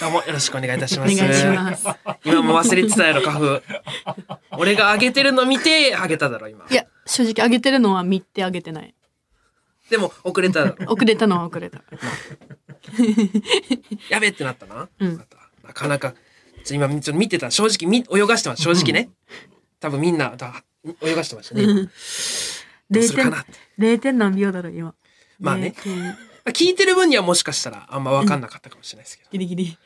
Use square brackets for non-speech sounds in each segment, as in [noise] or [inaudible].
どうもよろしくお願いいたしおます。願いします。今も忘れてたやろ、花粉。俺が上げてるの見て、上げただろ、今い。や、正直上げてるのは見てあげてない。でも、遅れただろ。[laughs] 遅れたのは遅れた。[laughs] やべってなったな。うんなかなか。今、ちょっと見てた。正直、み泳がしてます。正直ね。多分みんな、だ泳がしてましたね。どう0点するかなって。0点何秒だろう、今。まあね0点聞いてる分にはもしかしたらあんま分かんなかったかもしれないですけど。ギリギリ。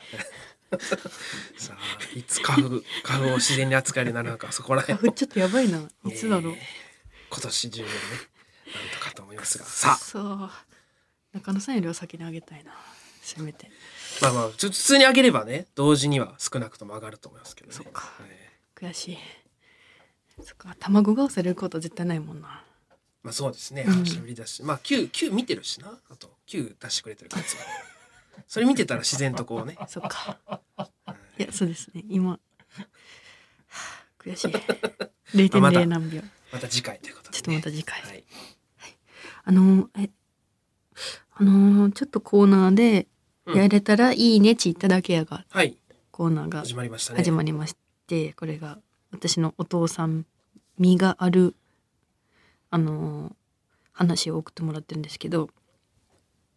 [laughs] さあ、いつ花粉、花粉を自然に扱えるようになるのか、そこら辺ちょっとやばいな。いつだろう。今年中にね、なんとかと思いますが。さあ、そう。中野さんよりは先にあげたいな。せめて。まあまあ、普通に上げればね、同時には少なくとも上がると思いますけどね。そっかえ悔しい。そっか、卵が押されることは絶対ないもんな。まあそうですね、うん話ぶりだし、まあ Q、Q 見てるしな、あと Q 出してくれてるやつは。それ見てたら自然とこうね、そっか。いや、そうですね。今。はあ悔しい。0.0何秒。また次回ということで、ね。ちょっとまた次回はい。あのー、え、あのー、ちょっとコーナーで、うんやれたらいいねち言っただけやがはい、コーナーが始まりましたね。始まりまして、これが私のお父さん身があるあのー話を送ってもらってるんですけど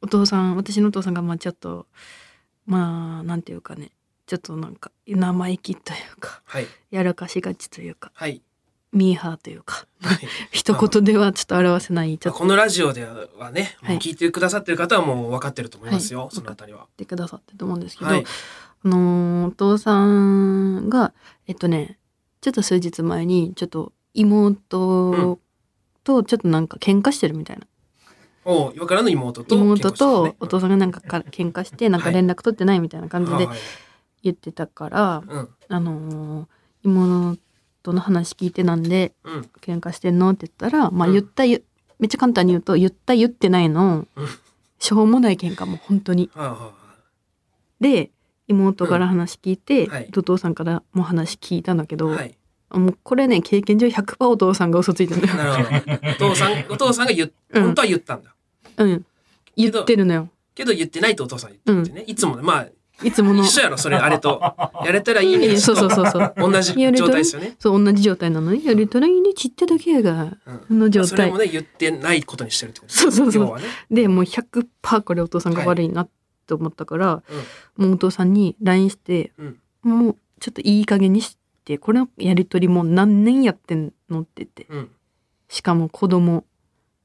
お父さん私のお父さんがまあちょっとまあなんていうかねちょっとなんか生意気というかはい。やらかしがちというかはい。ミーハーというかはい [laughs] 一言ではちょっと表せないこのラジオではね、はい聞いてくださってる方はもう分かってると思いますよ、はいそのあたりは。言ってくださってると思うんですけど、はい。あのーお父さんがえっとねちょっと数日前にちょっと妹とちょっとなんか喧嘩してるみたいな、おう今からの妹とねとお父さんがなんかから喧嘩してなんか連絡取ってないみたいな感じではい言ってたから、うん。あのー妹の話聞いてなんでうん。喧嘩してんのって言ったらまあうん。言った、ゆめっちゃ簡単に言うと言った言ってないの、う [laughs] んしょうもない喧嘩も本当に。で妹から話聞いて、うんはい。お父さんからも話聞いたんだけど、あはいもうこれね経験上100%お父さんが嘘ついてるのよ。なるほど。お父さんお父さんが言っうん。本当は言ったんだ、うん、言ってるのよ。けど言ってないとお父さん言っててね、いつもね。まあいつもの。一緒やろそれあれと。やれたらいいね。[laughs] そうそうそうそう。同じ状態ですよね、そう同じ状態なのにやれたらいいねちってだけやが。うん。の状態。それも。ね言ってないことにしてるってことそうそうそう要はね、でもう100%これお父さんが悪いなって思ったから、もうお父さんに LINE して、うん。もうちょっといい加減にしてこれのやり取りもう何年やってんのって言って。うん。うんしかも子供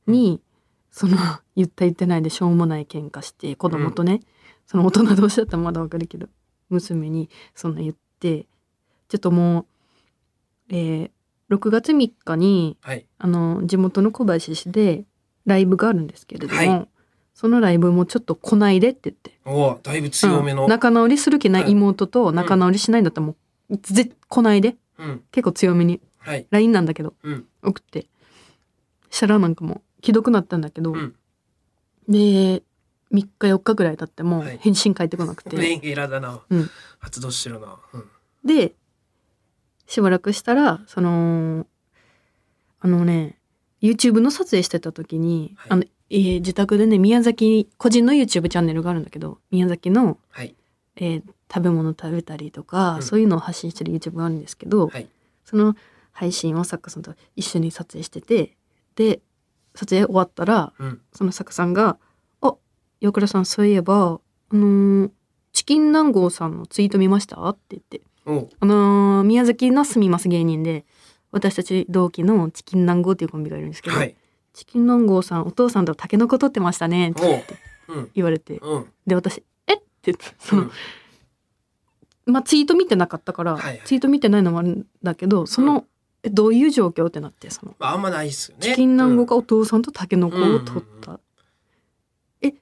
にその [laughs] 言った言ってないでしょうもない喧嘩して子供とね、その大人同士だったらまだわかるけど娘にそんな言ってちょっともう、えー6月3日にはい。あの地元の小林市でライブがあるんですけれども、はい。そのライブもちょっと来ないでって言って、おおだいぶ強めの、うん。仲直りする気ない。妹と仲直りしないんだったらもうぜ来ないで。うん。結構強めに。はい。LINE なんだけど。うん。送って。したらなんかもう既読なったんだけど、うん。で3日4日ぐらい経ってもはい。返信返ってこなくて、メンヘラだな、うん。発動してるな、うん。でしばらくしたらそのあのね YouTube の撮影してた時に、はい。あのえー自宅でね宮崎個人の YouTube チャンネルがあるんだけど宮崎の、はい。えー食べ物食べたりとか、うん。そういうのを発信してる YouTube があるんですけど、はい。その配信を作家さんと一緒に撮影しててで撮影終わったらうん。その作家さんが「あ岩倉さんそういえばあのーチキン南郷さんのツイート見ました?」って言って。あのー宮崎の住みます芸人で私たち同期のチキン南郷っていうコンビがいるんですけど、はい。チキン南郷さんお父さんとタケノコ取ってましたねって言われて。うん。で私「え？っ?」て言ってその、うんまあツイート見てなかったから、はいはい。ツイート見てないのもあるんだけどその、えどういう状況ってなってそのまああんまないっすよね。チキン南郷がお父さんとタケノコを取った、え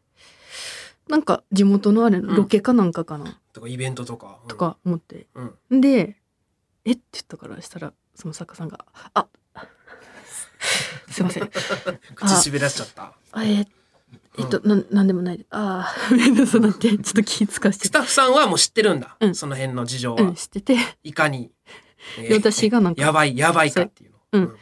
なんか地元のあれロケかなんかかな、とかイベントとか、うん。とか思って。うん。で「え？っ?」て言ったからしたらその作家さんが「あ [laughs] すいません。[laughs] 口滑らしちゃった。あええっと、なんなんでもない。でああそうなって [laughs] ちょっと気つかして。スタッフさんはもう知ってるんだ、うん。その辺の事情は、うん知ってて。いかに、えで私がなんかやばいやばいかっていうの。そううん。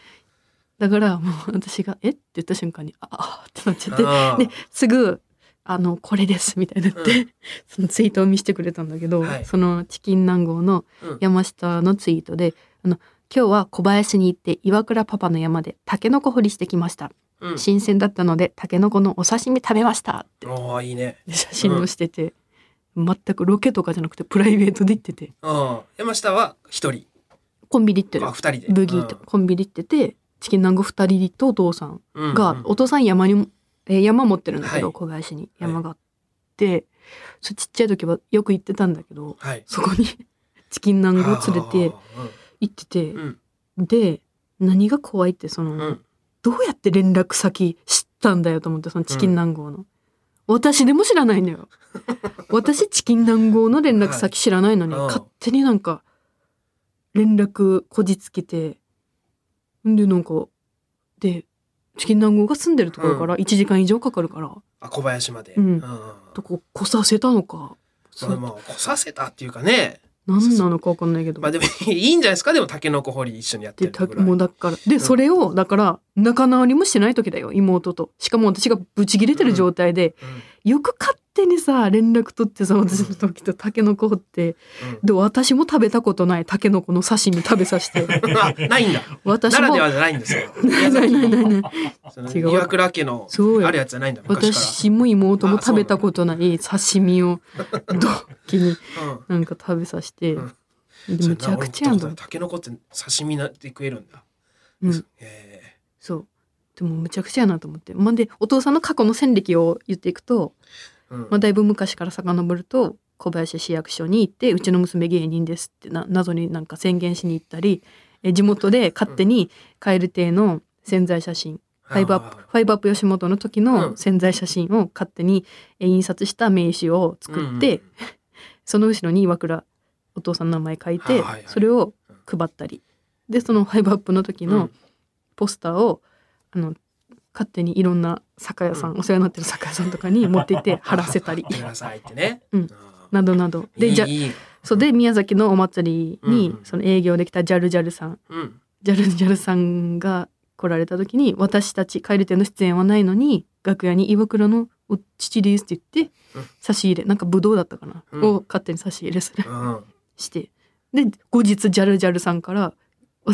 だからもう私が「え？っ?」て言った瞬間に「ああ」ってなっちゃって。ですぐあのこれですみたいになって、うそのツイートを見せてくれたんだけど、はい。そのチキン南郷のうん。山下のツイートで「あの今日は小林に行って岩倉パパの山でタケノコ掘りしてきました、うん。新鮮だったのでタケノコのお刺身食べました」っていいね。写真をしてて、全くロケとかじゃなくてプライベートで行ってて。うん。山下は一人。コンビニ行ってる。あ二人で。ブギーとコンビニ行っててチキン南郷二人とお父さんうんが、うん。お父さん山にも、えー山持ってるんだけど、はい。小林に。山があって、そうちっちゃい時はよく行ってたんだけどはい。そこに [laughs] チキン南郷連れて行ってて、うん。で何が怖いってその、うんどうやって連絡先知ったんだよと思ってそのチキン南郷の、私でも知らないのよ。[laughs] 私チキン南郷の連絡先知らないのに、はい。うん。勝手になんか連絡こじつけてんでなんかでチキン南郷が住んでるところから1時間以上かかるから、あ小林まで。うん。まとこ来させたのか、そあまあ来させたっていうかね何なのか分かんないけど、まあでもいいんじゃないですか？でもタケノコ掘り一緒にやってるぐらいもうだから。で、ん。それをだから仲直りもしてない時だよ妹と。しかも私がブチ切れてる状態で、よく勝手にさ連絡取ってさ私の時とタケノコ掘ってうん。で私も食べたことないタケノコの刺身食べさせて。[laughs] ないんだ。私も。ならではじゃないんですよ。[laughs] ないないないない違う。岩倉家のあるやつじゃないんだ私も妹も食べたことない刺身をドッキになんか食べさせて、うん。でむちゃくちゃやんだ。タケノコって刺身なって食えるんだ。うん。え。そう。でもむちゃくちゃやなと思って。まあでお父さんの過去の戦歴を言っていくと、えうん。まあ、だいぶ昔から遡ると小林市役所に行ってうちの娘芸人ですってな謎になんか宣言しに行ったりえ地元で勝手に蛙亭の宣材写真ファイブアップファイブアップ吉本の時うのん。宣材写真を勝手にえ印刷した名刺を作って、うん [laughs] その後ろに岩倉お父さんの名前書いて、はいはいはい。それを配ったり。でそのファイブアップの時のうん。ポスターを、あの勝手にいろんな酒屋さん、うん。お世話になってる酒屋さんとかに持って行って [laughs] 貼らせたり。ね。うん。あなどなど。ーでじゃいい。いいそうで宮崎のお祭りに、その営業できたジャルジャルさん。うん。ジャルジャルさんが来られた時に私たち帰り手の出演はないのに楽屋に岩倉のお父ですって言ってうん。差し入れなんかブドウだったかな、うん。を勝手に差し入れする。うん。して。で後日ジャルジャルさんからお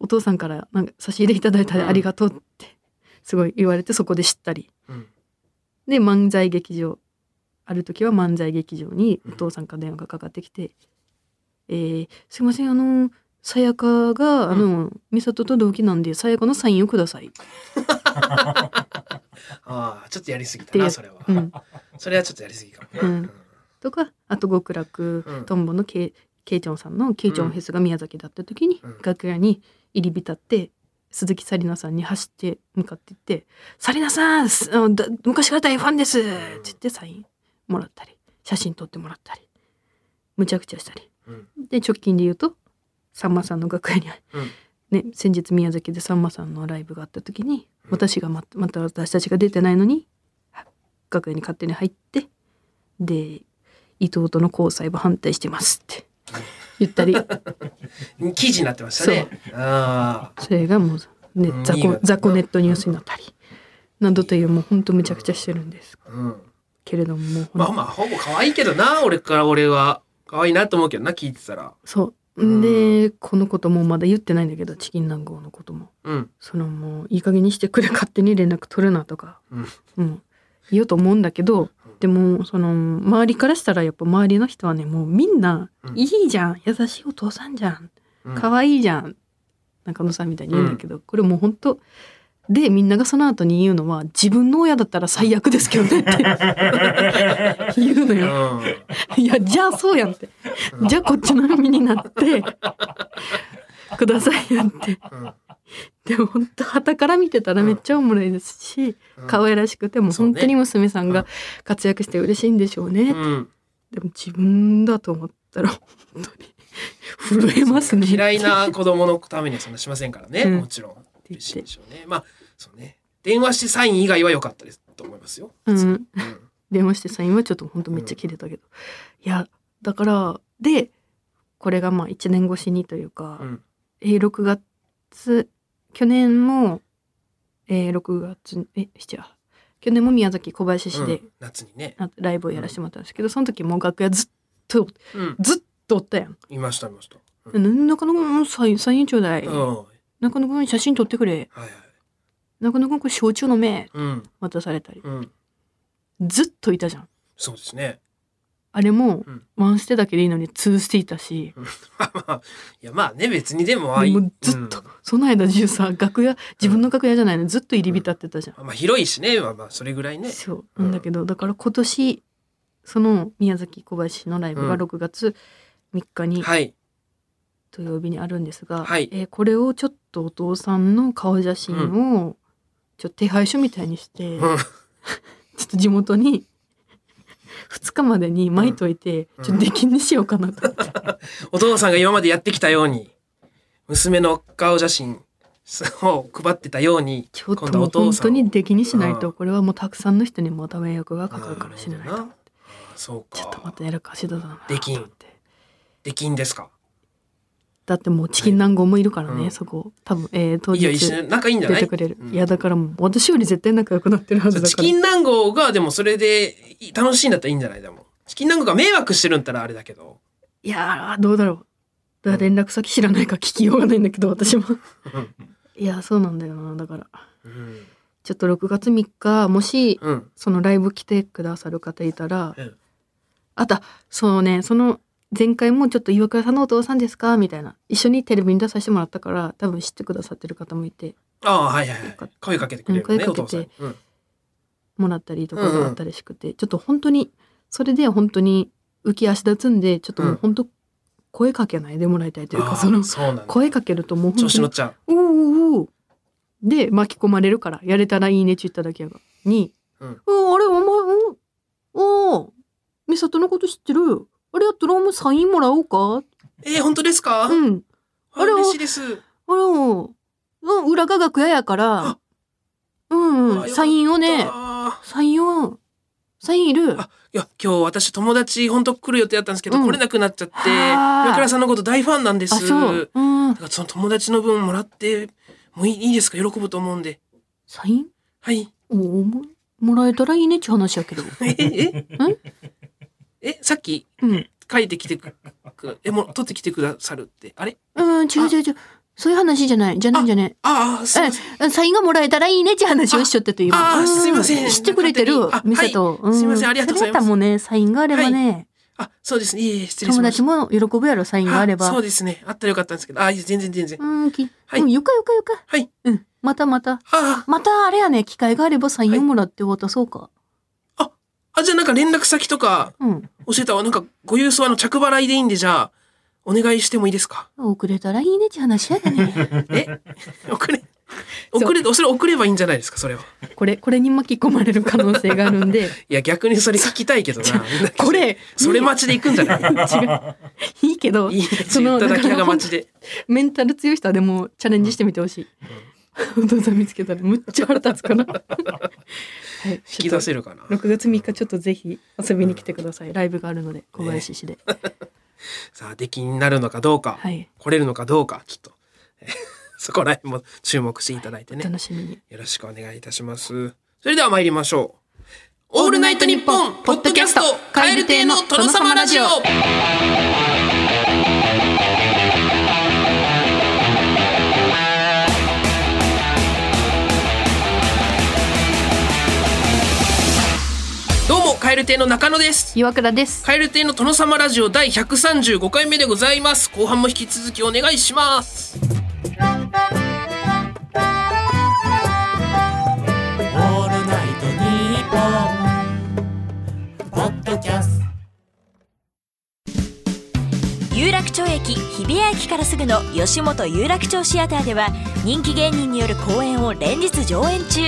お父さんからなんか差し入れいただいたでうんありがとうってすごい言われてそこで知ったり。うん。で漫才劇場ある時は漫才劇場にうん。お父さんから電話がかかってきて「えーすいませんあのさやかがあの美里と同期なんでさやかのサインをください」[laughs] ああちょっとやりすぎたでなそれは。うん、[laughs] それはちょっとやりすぎかも。なうん。とかあと極楽うん。トンボのケイケイチョンさんのケイチョンフェスが宮崎だった時に、うん。楽屋に入り浸って鈴木紗理奈さんに走って向かっていって「紗理奈さん昔から大ファンです!」って言ってサインもらったり写真撮ってもらったりむちゃくちゃしたり。うん。で直近で言うとさんまさんの楽屋に、うん。ね、先日宮崎でさんまさんのライブがあった時にうん。私がままた私たちが出てないのに楽屋に勝手に入ってで伊藤との交際は反対してますって言ったり。[laughs] 記事になってましたね。あそれがもう、ねうん、雑魚雑魚ネットニュースになったり。などというもうほんとむちゃくちゃしてるんです。あうん。けれどもまあまあほぼ可愛いけどな俺から俺は。可愛いなと思うけどな聞いてたら。そう。うん。でこのこともまだ言ってないんだけどチキン南郷のことも。うん。そのもういい加減にしてくれ。勝手に連絡取るなとか、うん。うん、言おうと思うんだけどでもその周りからしたらやっぱ周りの人はねもうみんなうん。いいじゃん。優しいお父さんじゃん。うん。可愛いじゃん。中野さんみたいに言うんだけど、これもう本当でみんながその後に言うのは自分の親だったら最悪ですけどねって [laughs] 言うのうよ。ん。いやじゃあそうやんって。じゃあこっちの耳になってくださいやんって。うんでも本当旗から見てたらめっちゃおもろいですし、うん。可愛らしくても本当に娘さんが活躍して嬉しいんでしょうね、うん。でも自分だと思ったら本当に [laughs] 震えますね。嫌いな子供のためにはそんなしませんからね、うん。もちろん。嬉しいでしょうね。まあそうね。電話してサイン以外は良かったですと思いますよ、うん。うん。電話してサインはちょっと本当めっちゃ切れたけど、いやだからでこれがまあ1年越しにというか、うん。えー6月去年も、えー6月え7去年も宮崎小林市でうん、夏にね。なライブをやらせてもらったんですけど、その時もう楽屋ずっとうん。ずっとおったやん。いましたいました。中野君サインサインちょうだい。うん。はい中野君写真撮ってくれ。はい。中野君これ焼酎飲め。うん。渡されたり。うん。ずっといたじゃん。そうですね。あれもうん、ワンステだけでいいのにツーステいたし、[laughs] まあいやまあね別にでもあいもうずっと、その間中さ、楽屋、自分の楽屋じゃないの。ずっと入り浸ってたじゃん。うん。まあ広いしねまあまあそれぐらいね。そう。うん。なんだけど、だから今年、その宮崎小林のライブがうん。6月3日にはい。土曜日にあるんですが、はい。えーこれをちょっとお父さんの顔写真をちょっと手配書みたいにして、うん。[laughs] ちょっと地元に2日までに巻いといて、うんちょっと出禁にしようかなと思って。[laughs] お父さんが今までやってきたように娘の顔写真 [laughs] を配ってたようにちょっ今度はともう本当に出禁にしないと、うんこれはもうたくさんの人にまた迷惑がかかるかもしれないと思って。あそうちょっとまか。たやらかしだなと思って。出禁出禁ですか？だってもうチキン南郷もいるからね、うんそこ。多分、えー、当いや日一緒に仲いいんじゃない？出てくれる。うんいや、だからもう私より絶対仲良くなってるはずだから。チキン南郷がでもそれで楽しいんだったらいいんじゃない？でも。チキン南郷が迷惑してるんだったらあれだけど。いやー、どうだろう。だ連絡先知らないから聞きようがないんだけど、[laughs] 私も。[laughs] いや、そうなんだよな。だから、うん。ちょっと6月3日、もし、うん。そのライブ来てくださる方いたら、うんあと、そうね、その前回もちょっと岩倉さんのお父さんですか？みたいな。一緒にテレビに出させてもらったから、多分知ってくださってる方もいて、ああ、はいはいはい。声かけてくれるね、うん声かけて。もらったりとかがあったりしくて、ちょっと本当に、それで本当に浮き足立つんで、ちょっともう本当、声かけないでもらいたいというか、その。声かけるともう本当に調子乗っ、ちゃう。うーうーで、巻き込まれるから、やれたらいいねって言っただけやが。に、うんあれ、お前、おお美里のこと知ってるあれやったら、お前サインもらおうか？えー、本当ですか？うん。ああれを嬉しいです。あら、うん、裏が楽屋やからあ、うんうん、あサインをね、あサインを、サインいるあいや、今日私友達本当来る予定だったんですけど、うん来れなくなっちゃって、はあ岩倉さんのこと大ファンなんです。あ、そう。うんだ。からその友達の分もらってもいいいいですか？喜ぶと思うんで。サイン？はい。おももらえたらいいねって話やけど。[laughs] え、え、え、さっきうん。書いてきてく、く [laughs] え、もう取ってきてくださるって。あれ？うん、違う違う違う。そういう話じゃない。じゃないんじゃない。ああ、すいません。うん、サインがもらえたらいいねって話をしちゃってて、今。ああうんすいません知ってくれてる勝手にあミサと。うんすいませんありがとうございますもうね、サインがあればね、あ、そうですね。いえいえ、失礼し友ました。達も喜ぶやろ、サインがあれば。そうですね。あったらよかったんですけど。あ、いや全然全然。うん、き、はいうん、よかよかよか。はい。うん、またまた。あまたあれやね、機会があればサインをもらって渡そうか。あ、あ、じゃあなんか連絡先とかうん。教えたわ。なんかご郵送あの着払いでいいんで、じゃあ、お願いしてもいいですか？遅れたらいいねって話やだね。[laughs] え？送れ、そう送れ、それ送ればいいんじゃないですか、それは。これ、これに巻き込まれる可能性があるんで、[laughs] いや、逆にそれ聞きたいけどな。[laughs] これ、それ待ちで行くんじゃない？違う。いいけど、いいねそのだけが待ちで。メンタル強い人はでもチャレンジしてみてほしい。お父さん見つけたらむっちゃ腹立つかな。はい、引き出せるかな。6月3日ちょっとぜひ遊びに来てください。ライブがあるので小林市で。[laughs] さあ、出来になるのかどうか、はい。来れるのかどうか、ちょっと、えー [laughs] そこら辺も注目していただいておね。楽しみに。よろしくお願いいたします。それでは参りましょう。オールナイトニッポンポッドキャストカエル亭の殿様ラジオもカエル亭の中野です。岩倉です。カエル亭の殿様ラジオ第135回目でございます。後半も引き続きお願いします。オールナイトニッポン」ポッドキャスト有楽町駅日比谷駅からすぐの吉本有楽町シアターでは人気芸人による公演を連日上演中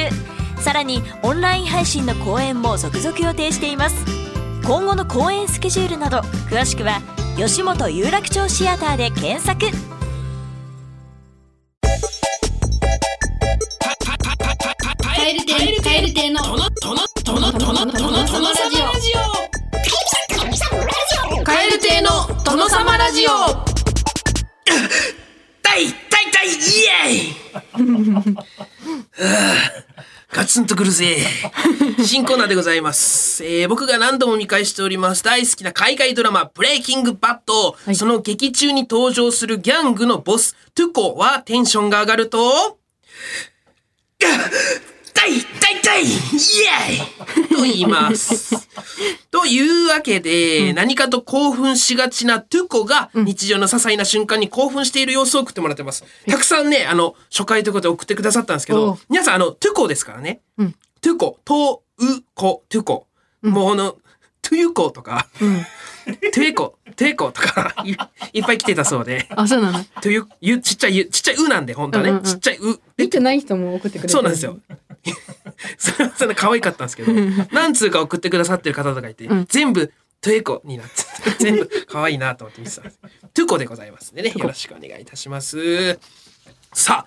さらにオンライン配信の公演も続々予定しています。今後の公演スケジュールなど詳しくは吉本有楽町シアターで検索。カエル亭の殿様ラジオカエル亭の殿様ラジオ大大大イエーイガツンとくるぜ。[laughs] 新コーナーでございます。えー僕が何度も見返しております大好きな海外ドラマ、ブレイキングバット。はいその劇中に登場するギャングのボス、トゥコはテンションが上がると、が痛い痛い痛いイエーイと言います。[laughs] というわけで、何かと興奮しがちなトゥコが日常の些細な瞬間に興奮している様子を送ってもらってます。たくさんね、あの、初回ということで送ってくださったんですけど、皆さんあの、トゥコですからね。うんトゥコ、トウコ、トゥコ。もうあの、トゥユコとか、うん。トゥエコ、トゥエコとかい、いっぱい来てたそうで。あ、そうなの？トゥユ、ゆ、ちっちゃいゆ、ちっちゃいうなんで、本当はね。うんうんうんちっちゃいう。見てない人も送ってくれてるそうなんですよ。。[laughs] それはそれ可愛かったんですけど、[laughs] 何通か送ってくださってる方とかいて、うん全部トゥエコになってて、[laughs] 全部可愛いなと思って見てたんです。トゥコでございますんでね、よろしくお願いいたします。さあ、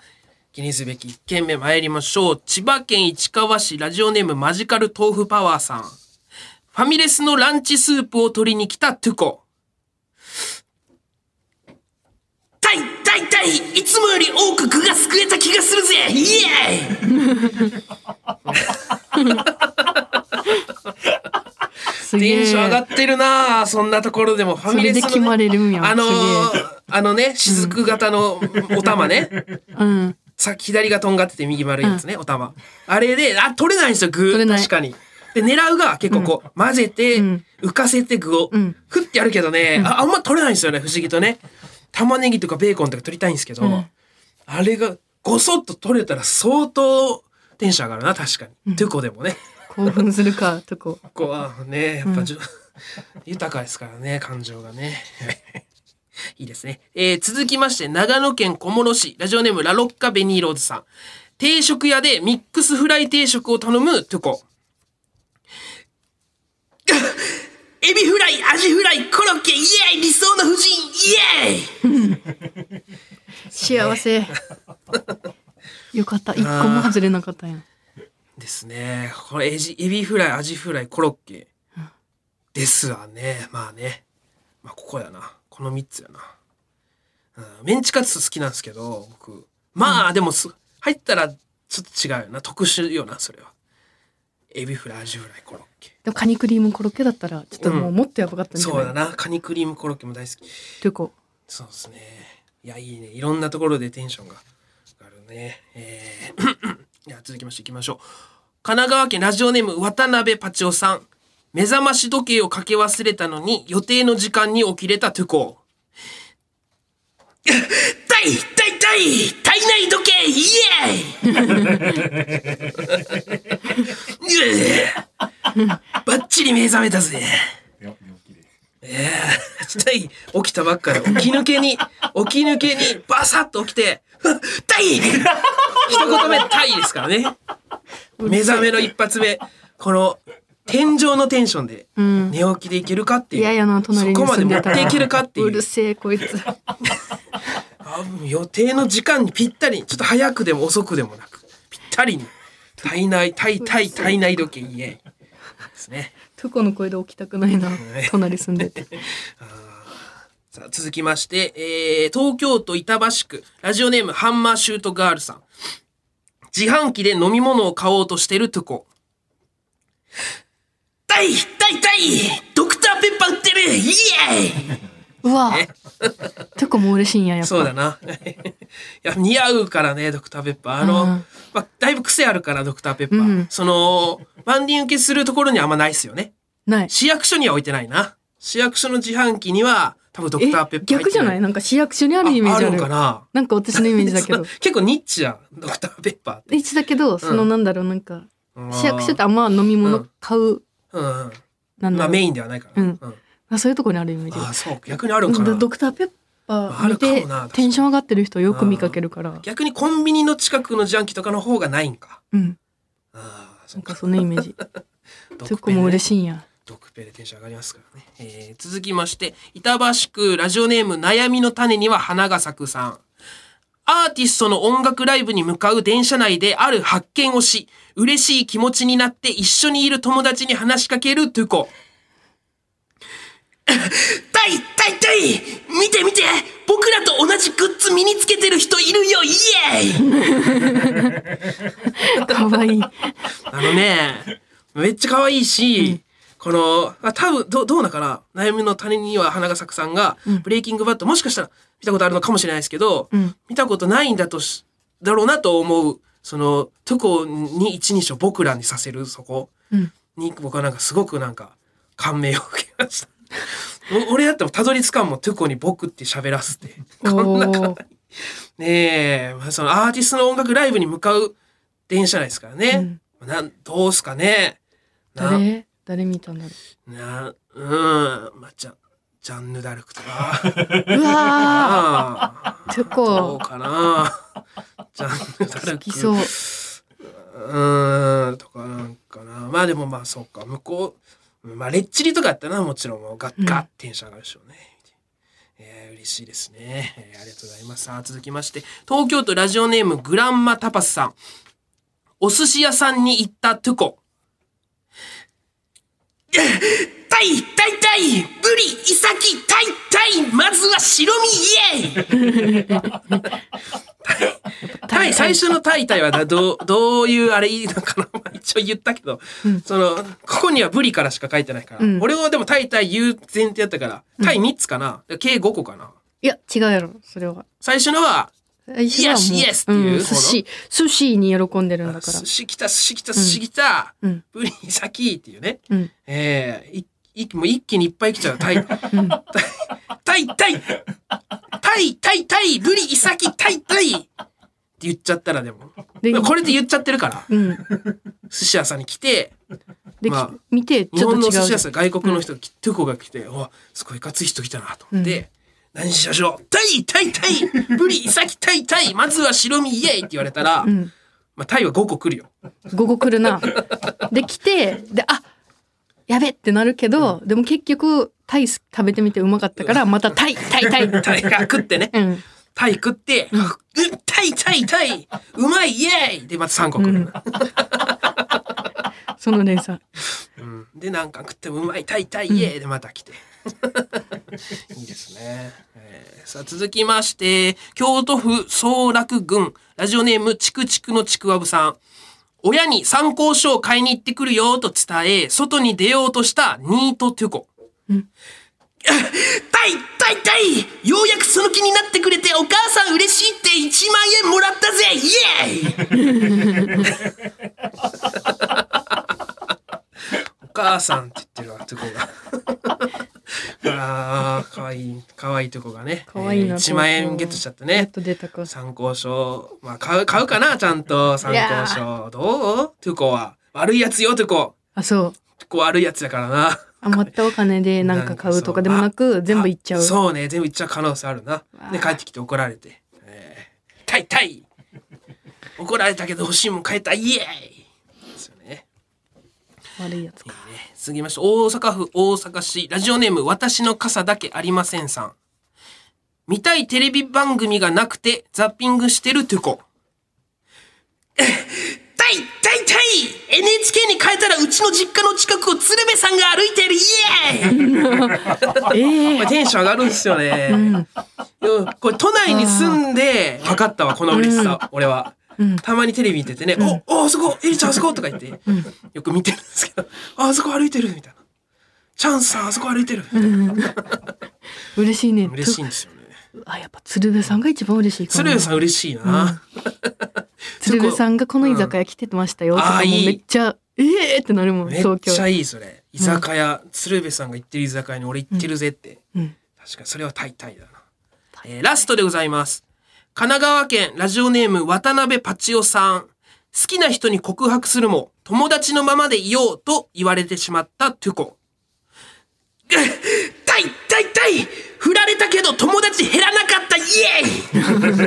記念すべき1件目参りましょう。千葉県市川市ラジオネームマジカル豆腐パワーさん。ファミレスのランチスープを取りに来たトゥコ。痛い痛い痛いいつもより多く具がすくえた気がするぜ。イエーイ。テンション上がってるなあそんなところでも。ファミレスの、ね、まれるんやあのあのね雫型のお玉ね、うん。さ左がとんがってて右丸いやつね、お玉。あれであ取れないんですよ具。取れない。確かに。で狙うが結構こう、混ぜて、うん。浮かせて具を、うん。ふってやるけどね、ああんま取れないんですよね不思議とね玉ねぎとかベーコンとか取りたいんですけど、うんあれがごそっと取れたら相当テンション上がるな確かに、トゥコでもね興奮するか、とこ。ここはね、やっぱじゅ、[laughs] 豊かですからね、感情がね。[laughs] いいですね。えー続きまして、長野県小諸市、ラジオネームラロッカベニーローズさん。定食屋でミックスフライ定食を頼むトゥコ。エビフライ、アジフライ、コロッケ、イエーイ理想の布陣、イエーイ [laughs] 幸せ。[laughs] よかった。一個も外れなかったやん。ですね。これエジ、エビフライ、アジフライ、コロッケ。ですわね。まあね。まあ、ここやな。この3つやな。うん、メンチカツ好きなんですけど、僕。まあ、でもす、入ったらちょっと違うよな。特殊よな、それは。エビフライ、アジフライ、コロッケ。でもカニクリームコロッケだったら、ちょっともうもっとやばかったんじゃないそうだな。カニクリームコロッケも大好き。とこ。そうですね。いや、いいね。いろんなところでテンションが上がるね。えー、いや、続きましていきましょう。神奈川県ラジオネーム渡辺パチオさん。目覚まし時計をかけ忘れたのに予定の時間に起きれたトゥコ。痛い痛い痛い体内時計イエーイバッチリ目覚めたぜ。痛い起きたばっかで起き抜けに起き抜けにバサッと起きて「タイ!」一言目「タイ」ですからね目覚めの一発目この天井のテンションでうん。寝起きでいけるかっていう、嫌やな、隣にそこまで。持っていけるかっていううるせえ、こいつ。あ予定の時間にぴったりちょっと早くでも遅くでもなくぴったりに体内体体体内時計イエーイですねトコの声で起きたくないな。隣住んでて。[laughs] さあ続きまして、えー東京都板橋区ラジオネームハンマーシュートガールさん自販機で飲み物を買おうとしてるトゥコ痛い痛い痛いドクターペッパー売ってるイエーイうわ。トコも嬉しいんや、やっぱ。そうだな。い [laughs] や、似合うからね、ドクターペッパー。あの、うんまあ、だいぶ癖あるから、ドクターペッパー。うんその、万人受けするところにはあんまないっすよね。ない。市役所には置いてないな。市役所の自販機には、多分ドクターペッパー入って逆じゃない？なんか市役所にあるイメージある。ああるのかななんか私のイメージだけど。[laughs] 結構ニッチやん、ドクターペッパーって。一だけど、そのなんだろう、なんか、市役所ってあんま飲み物うん買う、うんなんだろう。メインではないから。うんあそういうところにあるイメージああ、そう、逆にあるんかな。ドドクターペッパー見あるかてテンション上がってる人よく見かけるから。逆にコンビニの近くの自販機とかの方がないんか。うん。ああ、そなんうか。かそのイメージ。ドトコも嬉しいんや。ドクペでテンション上がりますからね。えー続きまして、板橋区ラジオネーム悩みの種には花が咲くさん。アーティストの音楽ライブに向かう電車内である発見をし、嬉しい気持ちになって一緒にいる友達に話しかけるトゥコ。[laughs] タイタイタイ見て見て僕らと同じグッズ身につけてる人いるよイエーイ [laughs] かわいい。あのね、めっちゃ可愛いし、この、あ多分ど、どうなかな悩みの種には花が咲くさんが、ブレイキングバットもしかしたら見たことあるのかもしれないですけど、ん見たことないんだとし、だろうなと思う、その、トゥコに一人称僕らにさせるそこうんに、僕はなんかすごくなんか感銘を受けました。[laughs] お俺だってもたどり着かんもんトゥコに僕って喋らせて。[laughs] こんなおーねえ、まあ、そのアーティストの音楽ライブに向かう電車ですからね。なんどうすかね。な誰誰見たんだろなうん、まあ、じゃ、ジャンヌ・ダルクとか。う。うわあー。てどうこ、かな。ジャンヌ・ダルク。そう。うん、とかなんかな。まあでもまあそうか、向こう、まあレッチリとかやったらもちろんもうガッガッテンション上がるでしょうね。えー嬉しいですね、えーありがとうございます。さあ続きまして、東京都ラジオネームグランマタパスさん。お寿司屋さんに行ったトゥコ。タイタイタイブリイサキタイタイまずは白身イエーイタイ、最初のタイタイはなどう、どういうあれいいのかなまあ一応言ったけど、その、ここにはブリからしか書いてないから、うん。俺はでもタイタイ言う前提やったから、タイ3つかな？計5個かな？いや、違うやろ、それは。最初のは、最初はもう Yes, yes っていううん寿司、寿司に喜んでるんだから寿。司来た、寿司来た、寿司来た、うんブリ先っていうね。うん。ええいいもう一気にいっぱい来ちゃう。タイ、タイ、タイ、タイ、タイ、タイ、タイ、ブリ、イサキ、タイ、タイって言っちゃったらでも。でこれって言っちゃってるから。うん。寿司屋さんに来て、で、まあき見て、日ちょっと違う本の寿司屋。さん、外国の人が来て、トゥコが来て、おすごいかつい人来たなと思って、何しましょうタイ、タイ、タイ、ブリ、イサキ、タイ、タイ、まずは白身イエイって言われたら、うん。まあ、タイは5個来るよ。午後来るな。で、来て、で、あやべってなるけど、でも結局、タイス食べてみてうまかったから、またタイ、タイ、タイ。タイが食ってね。うん。タイ食って、うん、タイ、タイ、タイ、うまい、イエイで、また3個来る。その連鎖。うんで、なんか食ってもうまい、タイ、タイ、イエイでまた来て。[laughs] いいですね。えーさあ、続きまして、京都府総楽郡、ラジオネーム、ちくちくのちくわぶさん。親に参考書を買いに行ってくるよと伝え、外に出ようとしたニートトゥコ。タイ、[laughs] タイ、タイようやくその気になってくれてお母さん嬉しいって1万円もらったぜイエーイ [laughs] お母さんって言ってるわ、トゥコが。あー、かわいい、かわいいトゥコがね。かわいいな1万円ゲットしちゃったね。やっと出たか。参考書。まあ、買う、買うかなちゃんと参考書。どう？トゥコは。悪いやつよ、トゥコ。あ、そう。トゥコ悪いやつだからな。余ったお金でなんか買うとかでもなく、全部いっちゃう。そうね、全部いっちゃう可能性あるな。で、帰ってきて怒られて。えー、タイタイ怒られたけど欲しいもん買えたイエーイですよね。悪いやつか。いいね。続きまして、大阪府大阪市、ラジオネーム、私の傘だけありませんさん。見たいテレビ番組がなくて、ザッピングしてるトゥコ。タイタイタイ !NHK に変えたらうちの実家の近くを鶴瓶さんが歩いてるイエーイ [laughs] ええこれテンション上がるんですよね。うんこれ都内に住んで分かったわ、この嬉しさ、俺は。たまにテレビ見ててね、お、お、あそこ、エリちゃんあそこ、とか言って、よく見てるんですけど、ああそこ歩いてる、みたいな。チャンスさん、あそこ歩いてる。嬉しいね。嬉しいんですよね。あ、やっぱ鶴瓶さんが一番嬉しい。鶴瓶さん嬉しいな。[laughs] 鶴瓶さんがこの居酒屋来てましたよあーいいめっちゃ、ええーってなるもん、めっ。ちゃいい、それ。居酒屋、鶴瓶さんが行ってる居酒屋に俺行ってるぜって。うん。確かに、それはタイタイだな。えーラストでございます。神奈川県ラジオネーム渡辺パチオさん。好きな人に告白するも、友達のままでいようと言われてしまったトゥコ。タイタイタイ振られたけど友達減らなかったイエー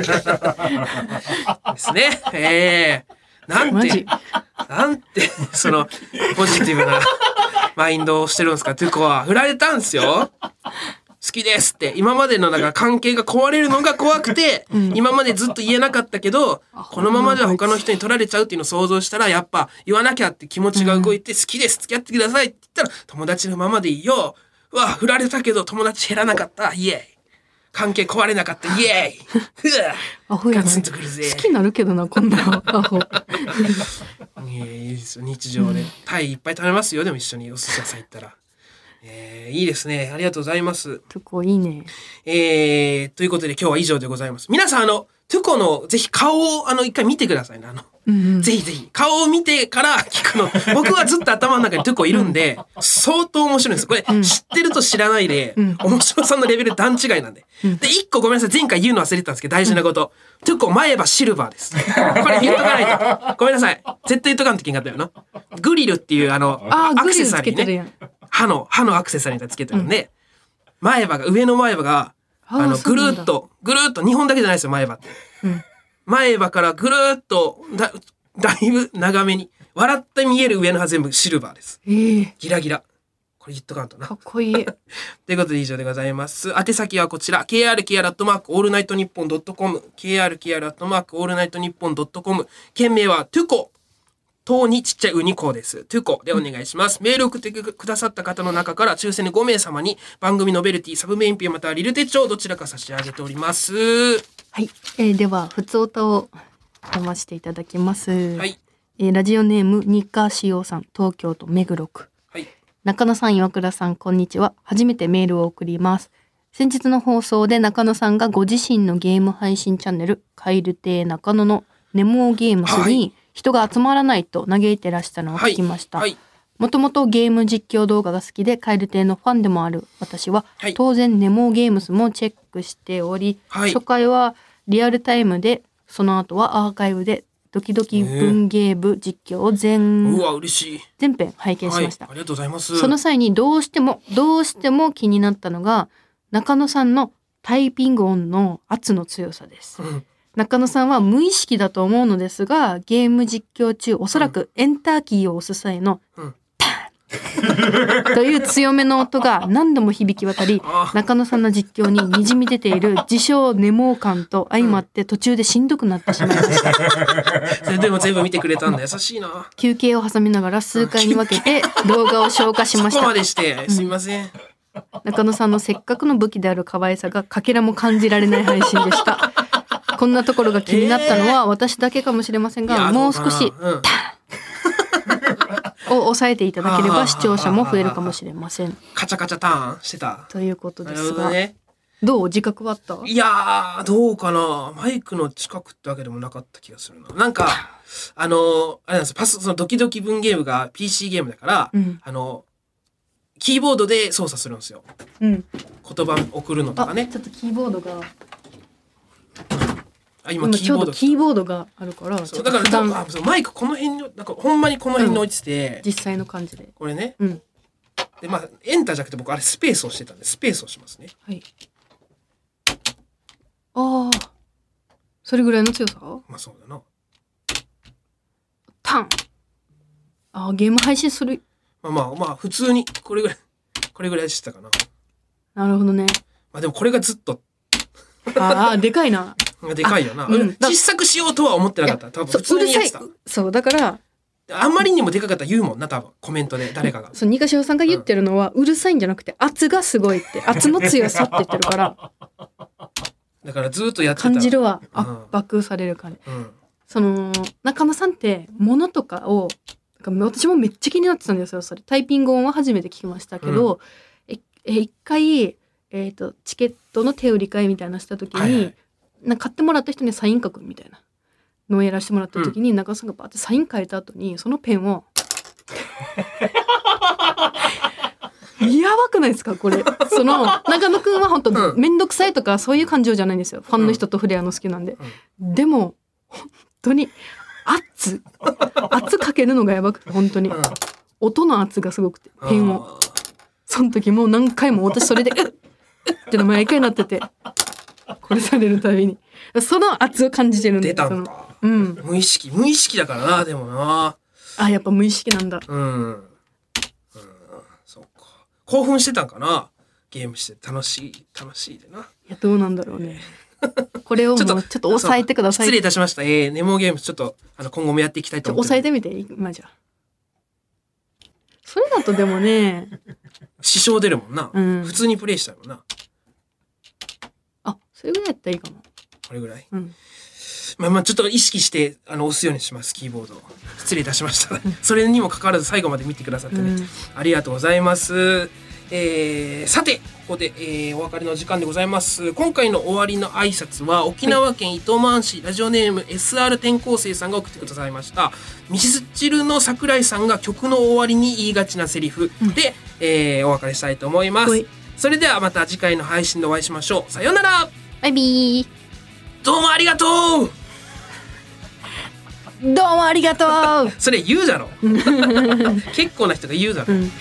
イ [laughs] ですね。ええなんてなんて、その、ポジティブなマインドをしてるんですか、トゥコは。振られたんですよ。好きですって。今までのなんか関係が壊れるのが怖くて、今までずっと言えなかったけど、このままじゃ他の人に取られちゃうっていうのを想像したら、やっぱ言わなきゃって気持ちが動いて、好きです、付き合ってくださいって言ったら、友達のままでいいよ。うわ、振られたけど友達減らなかった。イエーイ。関係壊れなかった。イエーイ。[laughs] アホやなガツンとくるぜ。好きになるけどなこんなアホ [laughs] いやいいですよ日常で、タイいっぱい食べますよでも一緒にお寿司屋さん行ったら、えーいいですね。ありがとうございます。トゥコいいね。えー、ということで今日は以上でございます。皆さんあのトゥコのぜひ顔をあの一回見てくださいね。あの、ぜひぜひ。顔を見てから聞くの。[laughs] 僕はずっと頭の中にトゥコいるんで、相当面白いんです。これ、知ってると知らないで、面白さのレベル段違いなんで、で一個ごめんなさい。前回言うの忘れてたんですけど大事なこと、トゥコ前歯シルバーです。これ言っとかないと。ごめんなさい。絶対言っとかんといけんかったよな。グリルっていうあのあーアクセサリーね歯の歯のアクセサリーがつけてるんで、前歯が上の前歯があのぐるっとぐるっと二本だけじゃないですよ前歯って、前歯からぐるっとだだいぶ長めに笑って見える上の歯全部シルバーです。ええ。ギラギラ。これ言っとかんとな。かっこいい。ということで以上でございます。宛先はこちら、krkr アットマークオールナイトニッポンドットコム、krkr アットマークオールナイトニッポンドットコム、件名はトゥコ、等にちっちゃいウニコです。トゥコでお願いします。メールを送ってくださった方の中から抽選で5名様に番組ノベルティ、サブメインピンまたはリル手帳どちらか差し上げております。はい、えーでは普通歌を読ませていただきます、はい。えーラジオネーム日課しおさん東京都目黒区はい。中野さん岩倉さんこんにちは初めてメールを送ります先日の放送で中野さんがご自身のゲーム配信チャンネルカイル亭中野のネモーゲームスはに人が集まらないと嘆いてらしたのを聞きました、はい。もともとゲーム実況動画が好きでカエル亭のファンでもある私は、はい当然ネモーゲームスもチェックしており、はい初回はリアルタイムでその後はアーカイブでドキドキ文芸部実況を全,、うわ、嬉しい。全編拝見しはい。ました、ありがとうございます。その際にどうしてもどうしても気になったのが中野さんのタイピング音の圧の強さですうん中野さんは無意識だと思うのですがゲーム実況中おそらくエンターキーを押す際のうん。[laughs] という強めの音が何度も響き渡りあ中野さんの実況ににじみ出ている自称ネモ感と相まって途中でしんどくなってしまいました。それでも全部見てくれたんだ。優しいな。休憩を挟みながら数回に分けて動画を消化しましそこまたでして、すみません。中野さんのせっかくの武器である可愛さがかけらも感じられない配信でしたこんなところが気になったのは私だけかもしれませんが、もう少しどうん [laughs] を抑えていただければ視聴者も増えるかもしれませんカチャカチャターンしてた。ということですがほどね。どう？自覚はあった？いやー、どうかな。マイクの近くってわけでもなかった気がするな。なんか、あの、あれなんですよパス、そのドキドキ文ゲームが PC ゲームだから、うんあの、キーボードで操作するんですよ。うん言葉送るのとあかね。ちょっとキーボードがあ、今今ちょうキーボード。どキーボードがあるからそうだからと普段あそうマイクこの辺に、なんかほんまにこの辺に置いて。て、実際の感じで。これね。うん。で、まあ、エンターじゃなくて僕あれスペースをしてたんで、スペースをしますね。はい。ああそれぐらいの強さ？まあそうだな。タン。あーゲーム配信する。まあまあまあ、普通に、これぐらい、これぐらいしてたかな。なるほどね。まあでもこれがずっと。ああでかいなでかいよな。あうん小さくしようとは思ってなかった。多分普通にやってた。そうだからあんまりにもでかかったら言うもんな、多分。コメントで誰かが。そう二ヶ潮さんが言ってるのは、うるさいんじゃなくて圧がすごいって圧の強さって言ってるから [laughs] だからずっとやってた。感じるわうん圧迫される感じうん。その中野さんって物とかを私もめっちゃ気になってたんですよそれタイピング音は初めて聞きましたけど、ええ一回、えー、とチケットの手売り会みたいなのした時に、はいはいなんか買ってもらった人にサイン書くみたいな。のをやらせてもらった時に、中野さんがバーってサイン書いた後にそのペンをやばくないですかこれ。その中野くんは本当うん。面倒くさいとかそういう感情じゃないんですよ。ファンの人と触れ合うの好きなんで、でも本当に圧。圧かけるのがやばくて本当に、うん。音の圧がすごくてペンを。その時もう何回も私それで「うっうっ」っての毎回なっててこれされるたびにその圧を感じてるんでその出たんだ。うん無意識、無意識だからな、でもな。あやっぱ無意識なんだうん。うん。そうか。興奮してたんかな？ゲームして楽しい、楽しいでな。いやどうなんだろうね [laughs] これをもうちょっと抑えてください失礼いたしました。えー、ネモゲームちょっと、あの、今後もやっていきたいとちょ思ってる。抑えてみて今じゃそれだとでもね [laughs] 支障出るもんな、うん普通にプレイしたいもんなあそれぐらいやったらいいかも。これぐらい？うん。まあまあちょっと意識してあの押すようにしますキーボードを。[laughs] 失礼いたしました。[laughs] それにもかかわらず最後まで見てくださってね、うん。ありがとうございます。えーさてここで、えーお別れの時間でございます。今回の終わりの挨拶は沖縄県糸満市ラジオネーム SR 転校生さんが送ってくださいました。ミスチルの桜井さんが曲の終わりに言いがちなセリフで、えーお別れしたいと思います。はい。それではまた次回の配信でお会いしましょう。さようならバイビー。どうもありがとう。[laughs] どうもありがとう。それ言うだろ。[laughs] 結構な人が言うだろ。うん